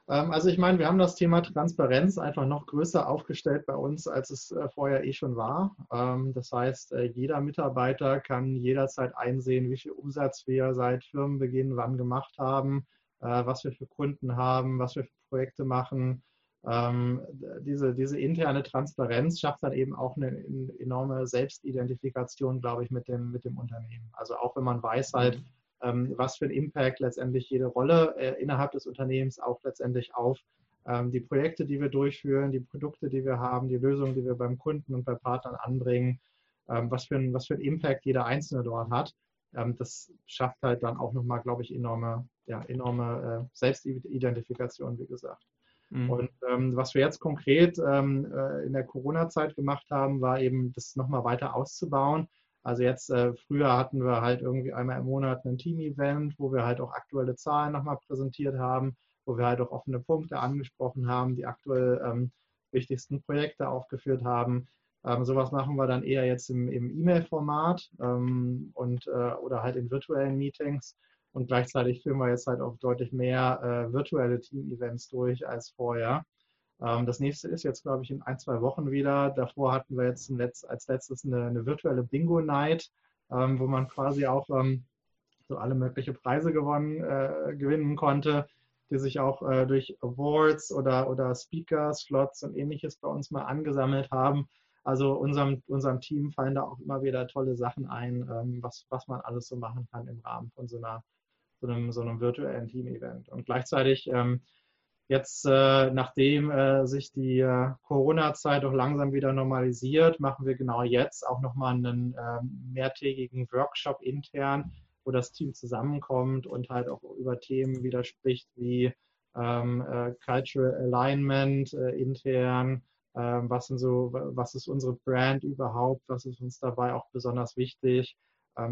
Ähm, also ich meine, wir haben das Thema Transparenz einfach noch größer aufgestellt bei uns, als es äh, vorher eh schon war. Ähm, das heißt, äh, jeder Mitarbeiter kann jederzeit einsehen, wie viel Umsatz wir seit Firmenbeginn wann gemacht haben, äh, was wir für Kunden haben, was wir für Projekte machen. Ähm, diese, diese interne Transparenz schafft dann eben auch eine enorme Selbstidentifikation, glaube ich, mit dem, mit dem Unternehmen. Also auch wenn man weiß halt, mhm. ähm, was für einen Impact letztendlich jede Rolle äh, innerhalb des Unternehmens auch letztendlich auf ähm, die Projekte, die wir durchführen, die Produkte, die wir haben, die Lösungen, die wir beim Kunden und bei Partnern anbringen, ähm, was, für ein, was für einen Impact jeder Einzelne dort hat. Ähm, das schafft halt dann auch nochmal, glaube ich, enorme, ja, enorme äh, Selbstidentifikation, wie gesagt. Mhm. Und ähm, was wir jetzt konkret ähm, äh, in der Corona-Zeit gemacht haben, war eben, das nochmal weiter auszubauen. Also jetzt, äh, früher hatten wir halt irgendwie einmal im Monat ein Team-Event, wo wir halt auch aktuelle Zahlen nochmal präsentiert haben, wo wir halt auch offene Punkte angesprochen haben, die aktuell ähm, wichtigsten Projekte aufgeführt haben. Ähm, sowas machen wir dann eher jetzt im, im E-Mail-Format ähm, und äh, oder halt in virtuellen Meetings. Und gleichzeitig führen wir jetzt halt auch deutlich mehr äh, virtuelle Team-Events durch als vorher. Ähm, das nächste ist jetzt, glaube ich, in ein, zwei Wochen wieder. Davor hatten wir jetzt Letz-, als letztes eine, eine virtuelle Bingo-Night, ähm, wo man quasi auch ähm, so alle möglichen Preise gewonnen, äh, gewinnen konnte, die sich auch äh, durch Awards oder, oder Speaker-Slots und ähnliches bei uns mal angesammelt haben. Also unserem, unserem Team fallen da auch immer wieder tolle Sachen ein, ähm, was, was man alles so machen kann im Rahmen von so einer so einem, so einem virtuellen Team-Event. Und gleichzeitig ähm, jetzt, äh, nachdem äh, sich die äh, Corona-Zeit auch langsam wieder normalisiert, machen wir genau jetzt auch nochmal einen ähm, mehrtägigen Workshop intern, wo das Team zusammenkommt und halt auch über Themen wieder spricht wie ähm, äh, Cultural Alignment äh, intern, ähm, was, sind so, was ist unsere Brand überhaupt, was ist uns dabei auch besonders wichtig,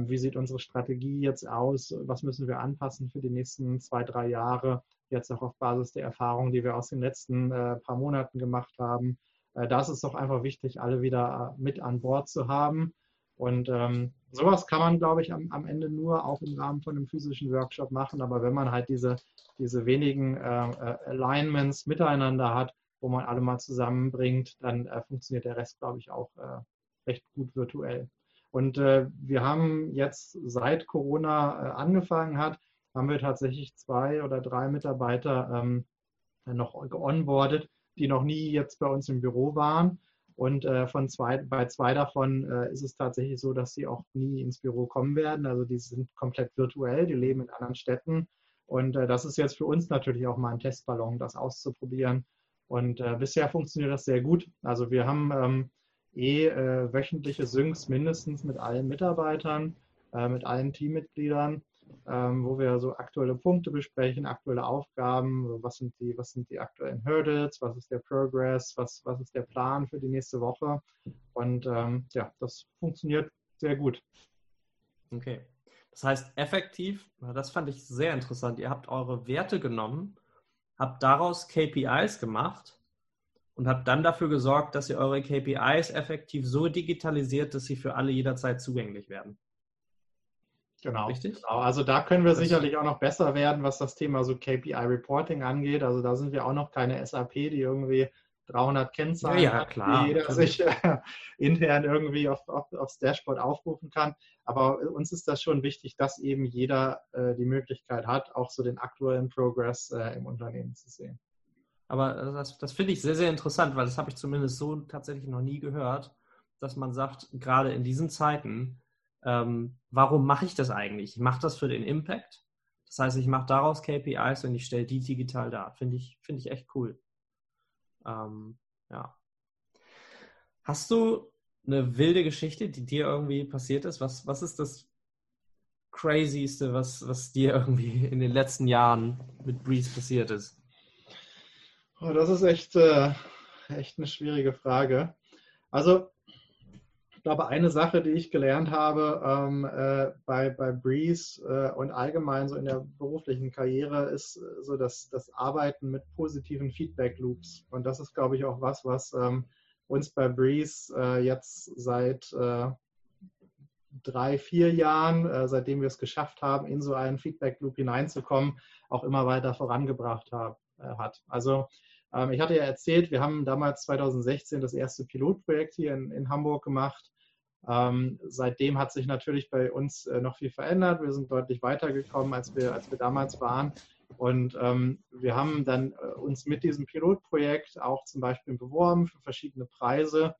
wie sieht unsere Strategie jetzt aus? Was müssen wir anpassen für die nächsten zwei, drei Jahre? Jetzt auch auf Basis der Erfahrungen, die wir aus den letzten äh, paar Monaten gemacht haben. Äh, da ist doch einfach wichtig, alle wieder äh, mit an Bord zu haben. Und ähm, sowas kann man, glaube ich, am, am, Ende nur auch im Rahmen von einem physischen Workshop machen. Aber wenn man halt diese, diese wenigen äh, äh Alignments miteinander hat, wo man alle mal zusammenbringt, dann äh, funktioniert der Rest, glaube ich, auch recht gut virtuell. Und äh, wir haben jetzt, seit Corona äh, angefangen hat, haben wir tatsächlich zwei oder drei Mitarbeiter ähm, noch geonboardet, die noch nie jetzt bei uns im Büro waren. Und äh, von zwei, bei zwei davon äh, ist es tatsächlich so, dass sie auch nie ins Büro kommen werden. Also die sind komplett virtuell, die leben in anderen Städten. Und äh, das ist jetzt für uns natürlich auch mal ein Testballon, das auszuprobieren. Und äh, bisher funktioniert das sehr gut. Also wir haben ähm, eh äh, wöchentliche Syncs mindestens mit allen Mitarbeitern, äh, mit allen Teammitgliedern, ähm, wo wir so aktuelle Punkte besprechen, aktuelle Aufgaben, was sind die, was sind die aktuellen Hurdles, was ist der Progress, was, was ist der Plan für die nächste Woche. Und ähm, ja, das funktioniert sehr gut. Okay. Das heißt, effektiv, das fand ich sehr interessant, ihr habt eure Werte genommen, habt daraus KPIs gemacht und habt dann dafür gesorgt, dass ihr eure KPIs effektiv so digitalisiert, dass sie für alle jederzeit zugänglich werden. Genau. Richtig? Genau. Also da können wir das sicherlich auch noch besser werden, was das Thema so KPI-Reporting angeht. Also da sind wir auch noch keine SAP, die irgendwie 300 Kennzahlen ja, ja, klar, die jeder natürlich. sich äh, intern irgendwie auf, auf, aufs Dashboard aufrufen kann. Aber uns ist das schon wichtig, dass eben jeder äh, die Möglichkeit hat, auch so den aktuellen Progress äh, im Unternehmen zu sehen. Aber das, das finde ich sehr, sehr interessant, weil das habe ich zumindest so tatsächlich noch nie gehört, dass man sagt, gerade in diesen Zeiten, ähm, warum mache ich das eigentlich? Ich mache das für den Impact. Das heißt, ich mache daraus KPIs und ich stelle die digital dar. Finde ich, find ich echt cool. Ähm, ja. Hast du eine wilde Geschichte, die dir irgendwie passiert ist? Was, was ist das Crazyste, was, was dir irgendwie in den letzten Jahren mit Breeze passiert ist? Oh, das ist echt, äh, echt eine schwierige Frage. Also, Ich glaube, eine Sache, die ich gelernt habe ähm, äh, bei, bei Breeze äh, und allgemein so in der beruflichen Karriere, ist äh, so das, das Arbeiten mit positiven Feedback-Loops. Und das ist, glaube ich, auch was, was ähm, uns bei Breeze äh, jetzt seit äh, drei, vier Jahren, seitdem wir es geschafft haben, in so einen Feedback-Loop hineinzukommen, auch immer weiter vorangebracht hab, hat. Also ich hatte ja erzählt, wir haben damals 2016 das erste Pilotprojekt hier in, in Hamburg gemacht. Ähm, seitdem hat sich natürlich bei uns äh, noch viel verändert. Wir sind deutlich weitergekommen, als wir, als wir damals waren. Und ähm, wir haben dann äh, uns mit diesem Pilotprojekt auch zum Beispiel beworben für verschiedene Preise,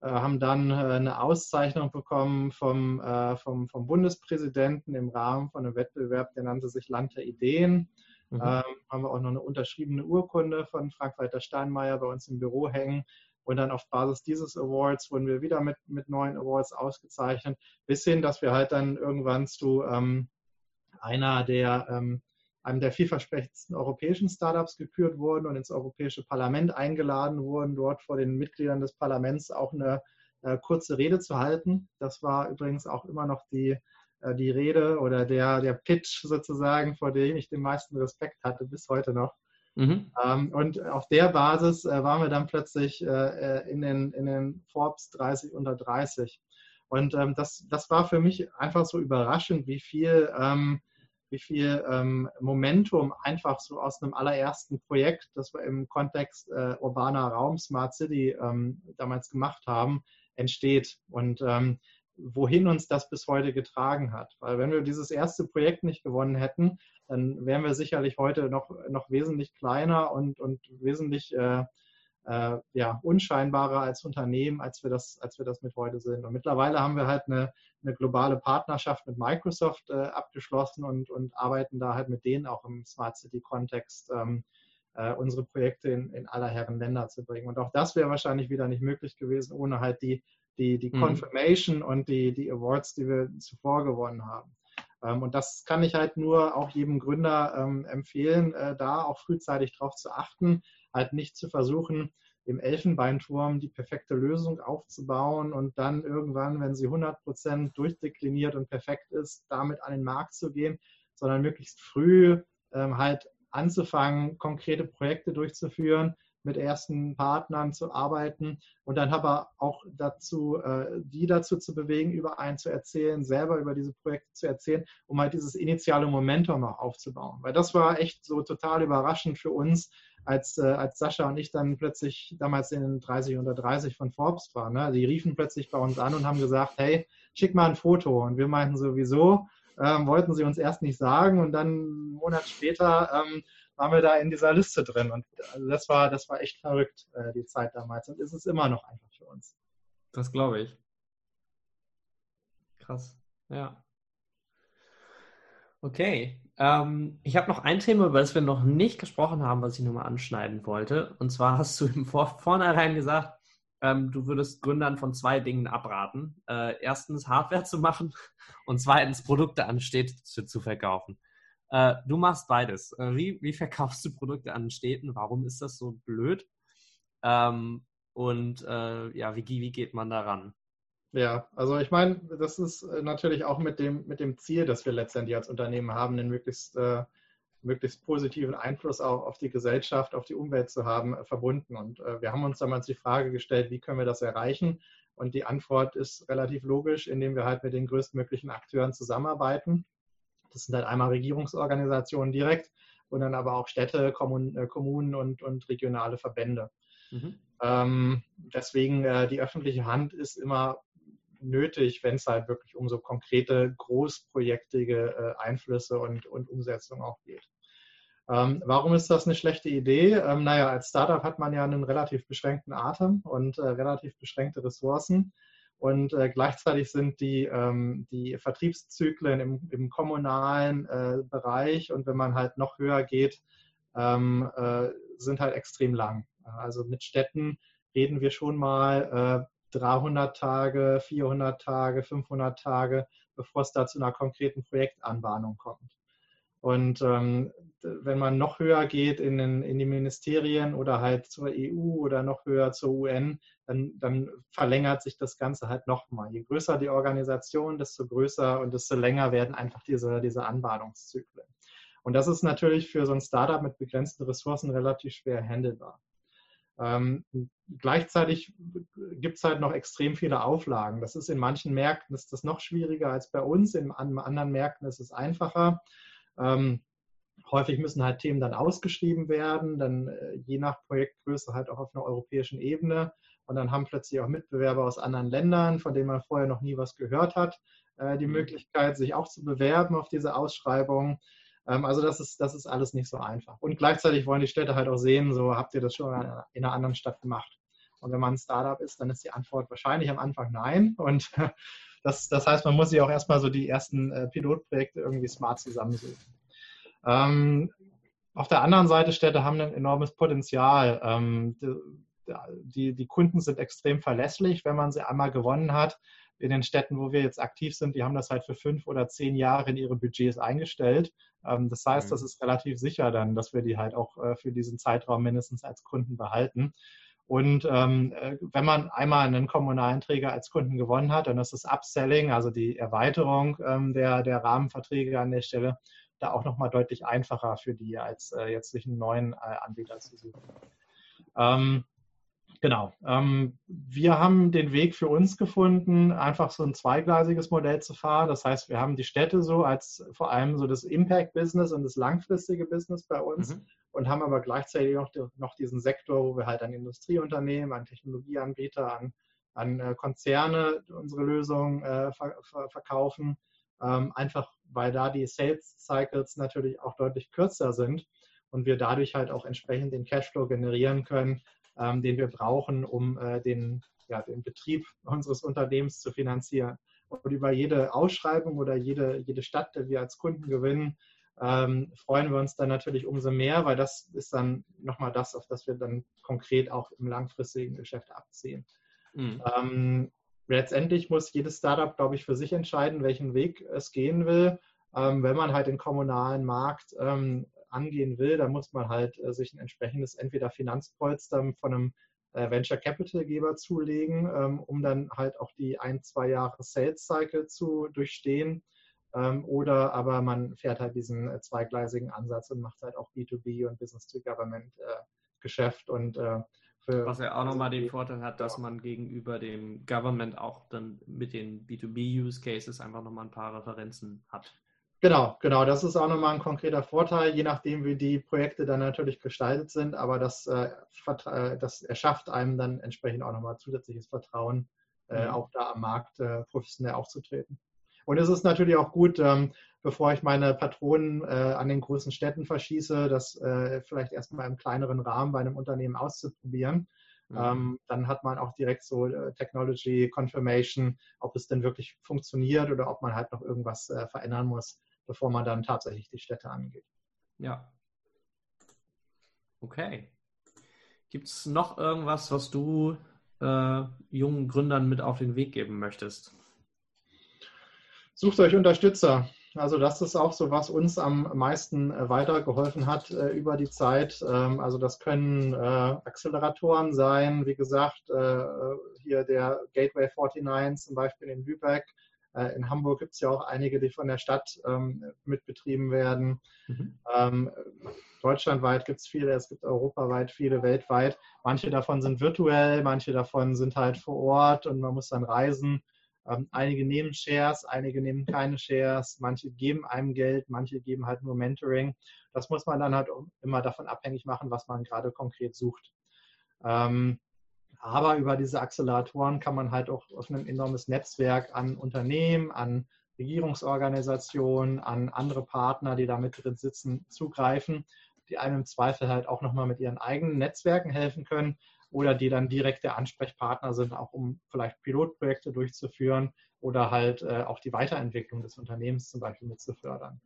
äh, haben dann äh, eine Auszeichnung bekommen vom, äh, vom, vom Bundespräsidenten im Rahmen von einem Wettbewerb, der nannte sich Land der Ideen. Mhm. Ähm, haben wir auch noch eine unterschriebene Urkunde von Frank-Walter Steinmeier bei uns im Büro hängen. Und dann auf Basis dieses Awards wurden wir wieder mit, mit neuen Awards ausgezeichnet, bis hin, dass wir halt dann irgendwann zu ähm, einer der, ähm, einem der vielversprechendsten europäischen Startups gekürt wurden und ins Europäische Parlament eingeladen wurden, dort vor den Mitgliedern des Parlaments auch eine äh, kurze Rede zu halten. Das war übrigens auch immer noch die die Rede oder der, der Pitch sozusagen, vor dem ich den meisten Respekt hatte, bis heute noch. Mhm. Ähm, und auf der Basis äh, waren wir dann plötzlich äh, in, den, in den Forbes 30 unter 30. Und ähm, das, das war für mich einfach so überraschend, wie viel, ähm, wie viel Momentum einfach so aus einem allerersten Projekt, das wir im Kontext urbaner Raum, Smart City damals gemacht haben, entsteht. Und wohin uns das bis heute getragen hat. Weil wenn wir dieses erste Projekt nicht gewonnen hätten, dann wären wir sicherlich heute noch, noch wesentlich kleiner und, und wesentlich äh, äh, ja, unscheinbarer als Unternehmen, als wir, das, als wir das mit heute sind. Und mittlerweile haben wir halt eine, eine globale Partnerschaft mit Microsoft äh, abgeschlossen und, und arbeiten da halt mit denen auch im Smart City-Kontext. Ähm, äh, unsere Projekte in, in aller Herren Länder zu bringen. Und auch das wäre wahrscheinlich wieder nicht möglich gewesen, ohne halt die die, die mhm. Confirmation und die, die Awards, die wir zuvor gewonnen haben. Ähm, und das kann ich halt nur auch jedem Gründer ähm, empfehlen, äh, da auch frühzeitig darauf zu achten, halt nicht zu versuchen, im Elfenbeinturm die perfekte Lösung aufzubauen und dann irgendwann, wenn sie 100 Prozent durchdekliniert und perfekt ist, damit an den Markt zu gehen, sondern möglichst früh ähm, halt anzufangen, konkrete Projekte durchzuführen, mit ersten Partnern zu arbeiten und dann aber auch dazu, äh, die dazu zu bewegen, über einen zu erzählen, selber über diese Projekte zu erzählen, um halt dieses initiale Momentum auch aufzubauen. Weil das war echt so total überraschend für uns, als, äh, als Sascha und ich dann plötzlich damals in den 30 unter 30 von Forbes waren. Ne? Die riefen plötzlich bei uns an und haben gesagt, hey, schick mal ein Foto. Und wir meinten sowieso, ähm, wollten sie uns erst nicht sagen und dann einen Monat später ähm, waren wir da in dieser Liste drin. Und also das war, das war echt verrückt, äh, die Zeit damals. Und ist es immer noch einfach für uns. Das glaube ich. Krass. Ja. Okay. Ähm, ich habe noch ein Thema, über das wir noch nicht gesprochen haben, was ich nochmal anschneiden wollte. Und zwar hast du im Vor Vornherein gesagt, ähm, du würdest Gründern von zwei Dingen abraten. Äh, erstens Hardware zu machen und zweitens Produkte an Städte zu, zu verkaufen. Äh, du machst beides. Äh, wie, wie verkaufst du Produkte an Städten? Warum ist das so blöd? Ähm, und äh, ja, wie, wie geht man daran? Ja, also ich meine, das ist äh, natürlich auch mit dem, mit dem Ziel, das wir letztendlich als Unternehmen haben, einen möglichst, äh, möglichst positiven Einfluss auch auf die Gesellschaft, auf die Umwelt zu haben, äh, verbunden. Und wir haben uns damals die Frage gestellt, wie können wir das erreichen? Und die Antwort ist relativ logisch, indem wir halt mit den größtmöglichen Akteuren zusammenarbeiten. Das sind halt einmal Regierungsorganisationen direkt und dann aber auch Städte, Kommun, äh, Kommunen und, und regionale Verbände. Mhm. Ähm, deswegen äh, die öffentliche Hand ist immer nötig, wenn es halt wirklich um so konkrete, großprojektige äh, Einflüsse und, und Umsetzung auch geht. Ähm, warum ist das eine schlechte Idee? Ähm, naja, als Startup hat man ja einen relativ beschränkten Atem und äh, relativ beschränkte Ressourcen. Und äh, gleichzeitig sind die, ähm, die Vertriebszyklen im, im kommunalen äh, Bereich und wenn man halt noch höher geht, ähm, äh, sind halt extrem lang. Also mit Städten reden wir schon mal 300 äh, Tage, 400 Tage, 500 Tage, bevor es da zu einer konkreten Projektanbahnung kommt. Und ähm, wenn man noch höher geht in, den, in, die Ministerien oder halt zur EU oder noch höher zur UN, dann, dann verlängert sich das Ganze halt nochmal. Je größer die Organisation, desto größer und desto länger werden einfach diese, diese Anbahnungszyklen. Und das ist natürlich für so ein Startup mit begrenzten Ressourcen relativ schwer handelbar. Ähm, gleichzeitig gibt es halt noch extrem viele Auflagen. Das ist in manchen Märkten ist das noch schwieriger als bei uns, in anderen Märkten ist es einfacher. Ähm, häufig müssen halt Themen dann ausgeschrieben werden, dann äh, je nach Projektgröße halt auch auf einer europäischen Ebene. Und dann haben plötzlich auch Mitbewerber aus anderen Ländern, von denen man vorher noch nie was gehört hat, äh, die mhm. Möglichkeit, sich auch zu bewerben auf diese Ausschreibung. Ähm, also das ist, das ist alles nicht so einfach. Und gleichzeitig wollen die Städte halt auch sehen, so habt ihr das schon in einer anderen Stadt gemacht. Und wenn man ein Startup ist, dann ist die Antwort wahrscheinlich am Anfang nein. Und das, das heißt, man muss sich auch erstmal so die ersten äh, Pilotprojekte irgendwie smart zusammensuchen. Ähm, auf der anderen Seite, Städte haben ein enormes Potenzial. Ähm, die, die Kunden sind extrem verlässlich, wenn man sie einmal gewonnen hat. In den Städten, wo wir jetzt aktiv sind, die haben das halt für fünf oder zehn Jahre in ihre Budgets eingestellt. Ähm, das heißt, das mhm. ist relativ sicher dann, dass wir die halt auch äh, für diesen Zeitraum mindestens als Kunden behalten. Und ähm, äh, wenn man einmal einen kommunalen Träger als Kunden gewonnen hat, dann ist das Upselling, also die Erweiterung ähm, der, der Rahmenverträge an der Stelle, da auch nochmal deutlich einfacher für die, als äh, jetzt sich einen neuen äh, Anbieter zu suchen. Ähm, genau. Ähm, wir haben den Weg für uns gefunden, einfach so ein zweigleisiges Modell zu fahren. Das heißt, wir haben die Städte so als vor allem so das Impact-Business und das langfristige Business bei uns mhm. und haben aber gleichzeitig noch, noch diesen Sektor, wo wir halt an Industrieunternehmen, an Technologieanbieter, an, an äh, Konzerne unsere Lösungen äh, ver ver verkaufen ähm, einfach weil da die Sales Cycles natürlich auch deutlich kürzer sind und wir dadurch halt auch entsprechend den Cashflow generieren können, ähm, den wir brauchen, um äh, den, ja, den Betrieb unseres Unternehmens zu finanzieren. Und über jede Ausschreibung oder jede, jede Stadt, die wir als Kunden gewinnen, ähm, freuen wir uns dann natürlich umso mehr, weil das ist dann nochmal das, auf das wir dann konkret auch im langfristigen Geschäft abziehen. Mhm. Ähm, letztendlich muss jedes Startup, glaube ich, für sich entscheiden, welchen Weg es gehen will. Ähm, wenn man halt den kommunalen Markt ähm, angehen will, dann muss man halt äh, sich ein entsprechendes entweder Finanzpolster von einem äh, Venture Capital Geber zulegen, ähm, um dann halt auch die ein, zwei Jahre Sales Cycle zu durchstehen. Ähm, oder aber man fährt halt diesen äh, zweigleisigen Ansatz und macht halt auch B2B und Business to Government äh, Geschäft und äh, was ja auch nochmal den Vorteil hat, dass man gegenüber dem Government auch dann mit den B2B-Use-Cases einfach nochmal ein paar Referenzen hat. Genau, genau. Das ist auch nochmal ein konkreter Vorteil, je nachdem, wie die Projekte dann natürlich gestaltet sind. Aber das, äh, äh das erschafft einem dann entsprechend auch nochmal zusätzliches Vertrauen, äh, mhm. auch da am Markt äh, professionell aufzutreten. Und es ist natürlich auch gut, ähm, bevor ich meine Patronen äh, an den großen Städten verschieße, das äh, vielleicht erstmal im kleineren Rahmen bei einem Unternehmen auszuprobieren. Mhm. Ähm, dann hat man auch direkt so äh, Technology Confirmation, ob es denn wirklich funktioniert oder ob man halt noch irgendwas äh, verändern muss, bevor man dann tatsächlich die Städte angeht. Ja. Okay. Gibt es noch irgendwas, was du äh, jungen Gründern mit auf den Weg geben möchtest? Sucht euch Unterstützer. Also das ist auch so, was uns am meisten äh, weitergeholfen hat äh, über die Zeit. Ähm, also das können äh, Acceleratoren sein, wie gesagt, äh, hier der Gateway 49 zum Beispiel in Lübeck. Äh, in Hamburg gibt es ja auch einige, die von der Stadt ähm, mitbetrieben werden. Mhm. Ähm, deutschlandweit gibt es viele, es gibt europaweit viele, weltweit. Manche davon sind virtuell, manche davon sind halt vor Ort und man muss dann reisen. Ähm, einige nehmen Shares, einige nehmen keine Shares, manche geben einem Geld, manche geben halt nur Mentoring. Das muss man dann halt immer davon abhängig machen, was man gerade konkret sucht. Ähm, aber über diese Acceleratoren kann man halt auch auf ein enormes Netzwerk an Unternehmen, an Regierungsorganisationen, an andere Partner, die da mit drin sitzen, zugreifen, die einem im Zweifel halt auch nochmal mit ihren eigenen Netzwerken helfen können, oder die dann direkt der Ansprechpartner sind, auch um vielleicht Pilotprojekte durchzuführen oder halt äh, auch die Weiterentwicklung des Unternehmens zum Beispiel mit zu fördern.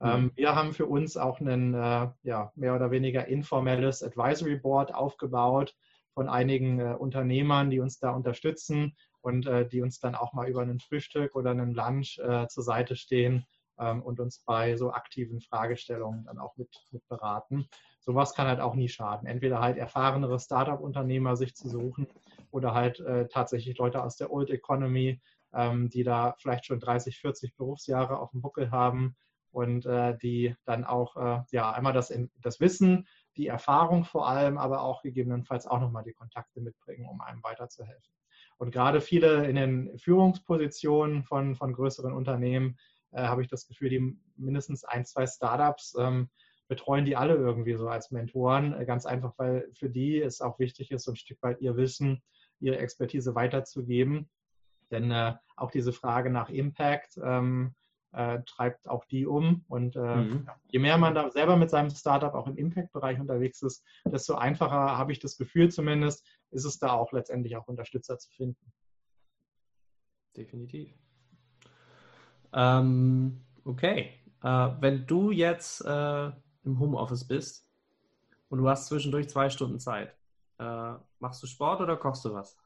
Mhm. Ähm, wir haben für uns auch ein äh, ja, mehr oder weniger informelles Advisory Board aufgebaut von einigen äh, Unternehmern, die uns da unterstützen und äh, die uns dann auch mal über ein Frühstück oder einen Lunch äh, zur Seite stehen, ähm, und uns bei so aktiven Fragestellungen dann auch mit, mit beraten. Sowas kann halt auch nie schaden. Entweder halt erfahrenere Startup-Unternehmer sich zu suchen oder halt äh, tatsächlich Leute aus der Old Economy, ähm, die da vielleicht schon 30, 40 Berufsjahre auf dem Buckel haben und äh, die dann auch äh, ja einmal das, das Wissen, die Erfahrung vor allem, aber auch gegebenenfalls auch nochmal die Kontakte mitbringen, um einem weiterzuhelfen. Und gerade viele in den Führungspositionen von, von größeren Unternehmen äh, habe ich das Gefühl, die mindestens ein, zwei Startups ähm, betreuen die alle irgendwie so als Mentoren. Äh, ganz einfach, weil für die es auch wichtig ist, so ein Stück weit ihr Wissen, ihre Expertise weiterzugeben. Denn äh, auch diese Frage nach Impact ähm, äh, treibt auch die um. Und äh, mhm. je mehr man da selber mit seinem Startup auch im Impact-Bereich unterwegs ist, desto einfacher, habe ich das Gefühl zumindest, ist es da auch letztendlich auch Unterstützer zu finden. Definitiv. Ähm, okay. Äh, wenn du jetzt äh, im Homeoffice bist und du hast zwischendurch zwei Stunden Zeit, äh, machst du Sport oder kochst du was?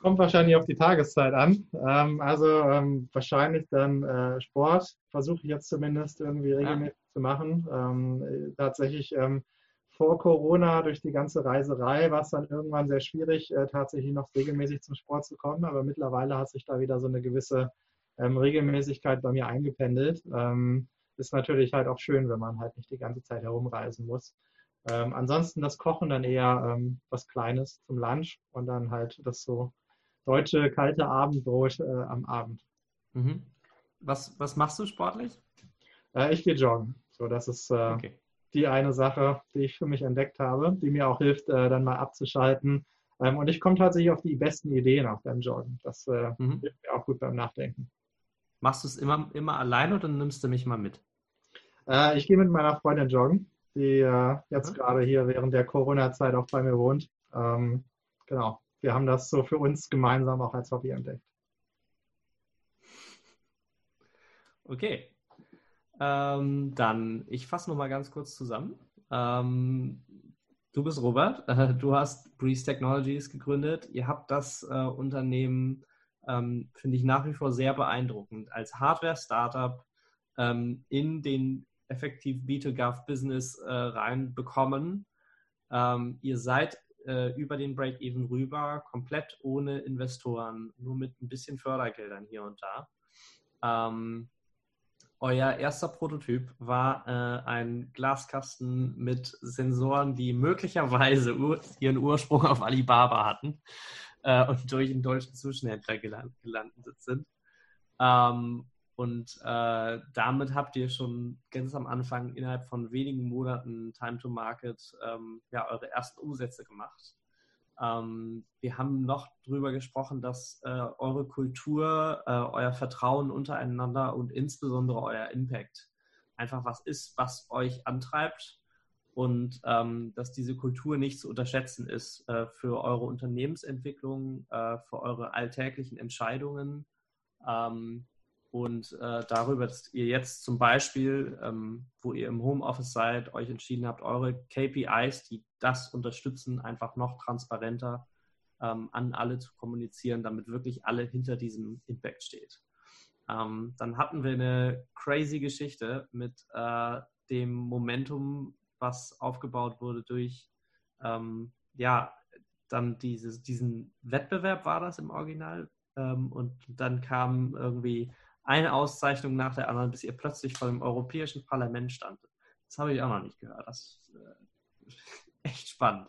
Kommt wahrscheinlich auf die Tageszeit an. Ähm, also ähm, wahrscheinlich dann äh, Sport, versuche ich jetzt zumindest irgendwie regelmäßig ja. zu machen. Ähm, tatsächlich ähm, vor Corona durch die ganze Reiserei war es dann irgendwann sehr schwierig, äh, tatsächlich noch regelmäßig zum Sport zu kommen. Aber mittlerweile hat sich da wieder so eine gewisse ähm, Regelmäßigkeit bei mir eingependelt. Ähm, ist natürlich halt auch schön, wenn man halt nicht die ganze Zeit herumreisen muss. Ähm, ansonsten das Kochen dann eher ähm, was Kleines zum Lunch und dann halt das so deutsche kalte Abendbrot äh, am Abend. Mhm. Was, was machst du sportlich? Äh, ich gehe joggen. So, das ist äh, okay die eine Sache, die ich für mich entdeckt habe, die mir auch hilft, äh, dann mal abzuschalten. Ähm, und ich komme tatsächlich auf die besten Ideen auch beim Joggen. Das äh, mhm. hilft mir auch gut beim Nachdenken. Machst du es immer, immer allein oder nimmst du mich mal mit? Äh, ich gehe mit meiner Freundin joggen, die jetzt mhm. gerade hier während der Corona-Zeit auch bei mir wohnt. Ähm, genau, wir haben das so für uns gemeinsam auch als Hobby entdeckt. Okay, ähm, dann, ich fasse nochmal ganz kurz zusammen. Ähm, du bist Robert, äh, du hast Breeze Technologies gegründet. Ihr habt das äh, Unternehmen, ähm, finde ich nach wie vor sehr beeindruckend, als Hardware-Startup ähm, in den effektiv B2Gov-Business äh, reinbekommen. Ähm, ihr seid äh, über den Break-Even rüber, komplett ohne Investoren, nur mit ein bisschen Fördergeldern hier und da. Ähm, euer erster Prototyp war äh, ein Glaskasten mit Sensoren, die möglicherweise ur ihren Ursprung auf Alibaba hatten äh, und durch einen deutschen Zwischenhändler geland gelandet sind. Ähm, und äh, damit habt ihr schon ganz am Anfang innerhalb von wenigen Monaten Time to Market ähm, ja, eure ersten Umsätze gemacht. Ähm, wir haben noch darüber gesprochen, dass äh, eure Kultur, äh, euer Vertrauen untereinander und insbesondere euer Impact einfach was ist, was euch antreibt und ähm, dass diese Kultur nicht zu unterschätzen ist äh, für eure Unternehmensentwicklung, äh, für eure alltäglichen Entscheidungen. Ähm, und äh, darüber, dass ihr jetzt zum Beispiel, ähm, wo ihr im Homeoffice seid, euch entschieden habt, eure KPIs, die das unterstützen, einfach noch transparenter ähm, an alle zu kommunizieren, damit wirklich alle hinter diesem Impact steht. Ähm, dann hatten wir eine crazy Geschichte mit äh, dem Momentum, was aufgebaut wurde durch, ähm, ja, dann dieses, diesen Wettbewerb war das im Original. Ähm, und dann kam irgendwie eine Auszeichnung nach der anderen, bis ihr plötzlich vor dem Europäischen Parlament standet. Das habe ich auch noch nicht gehört. Das ist äh, echt spannend.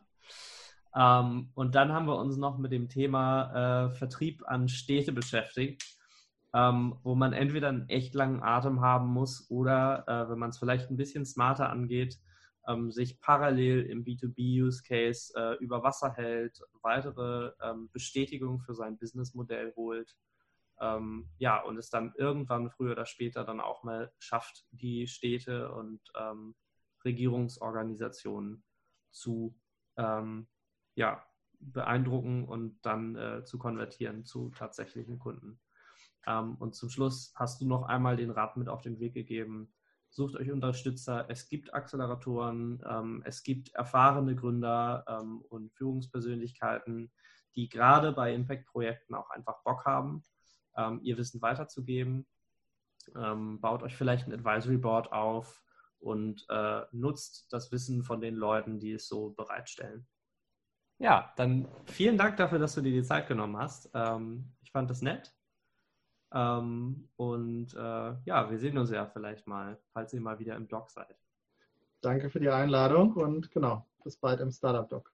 Ähm, und dann haben wir uns noch mit dem Thema äh, Vertrieb an Städte beschäftigt, ähm, wo man entweder einen echt langen Atem haben muss oder, äh, wenn man es vielleicht ein bisschen smarter angeht, ähm, sich parallel im B2B-Use-Case äh, über Wasser hält, weitere ähm, Bestätigung für sein Businessmodell holt ähm, ja, und es dann irgendwann früher oder später dann auch mal schafft, die Städte und ähm, Regierungsorganisationen zu ähm, ja, beeindrucken und dann äh, zu konvertieren zu tatsächlichen Kunden. Ähm, und zum Schluss hast du noch einmal den Rat mit auf den Weg gegeben. Sucht euch Unterstützer. Es gibt Acceleratoren, ähm, es gibt erfahrene Gründer ähm, und Führungspersönlichkeiten, die gerade bei Impact-Projekten auch einfach Bock haben ähm, ihr Wissen weiterzugeben. Ähm, baut euch vielleicht ein Advisory Board auf und äh, nutzt das Wissen von den Leuten, die es so bereitstellen. Ja, dann vielen Dank dafür, dass du dir die Zeit genommen hast. Ähm, ich fand das nett. Ähm, und äh, ja, wir sehen uns ja vielleicht mal, falls ihr mal wieder im Doc seid. Danke für die Einladung und genau, bis bald im Startup Doc.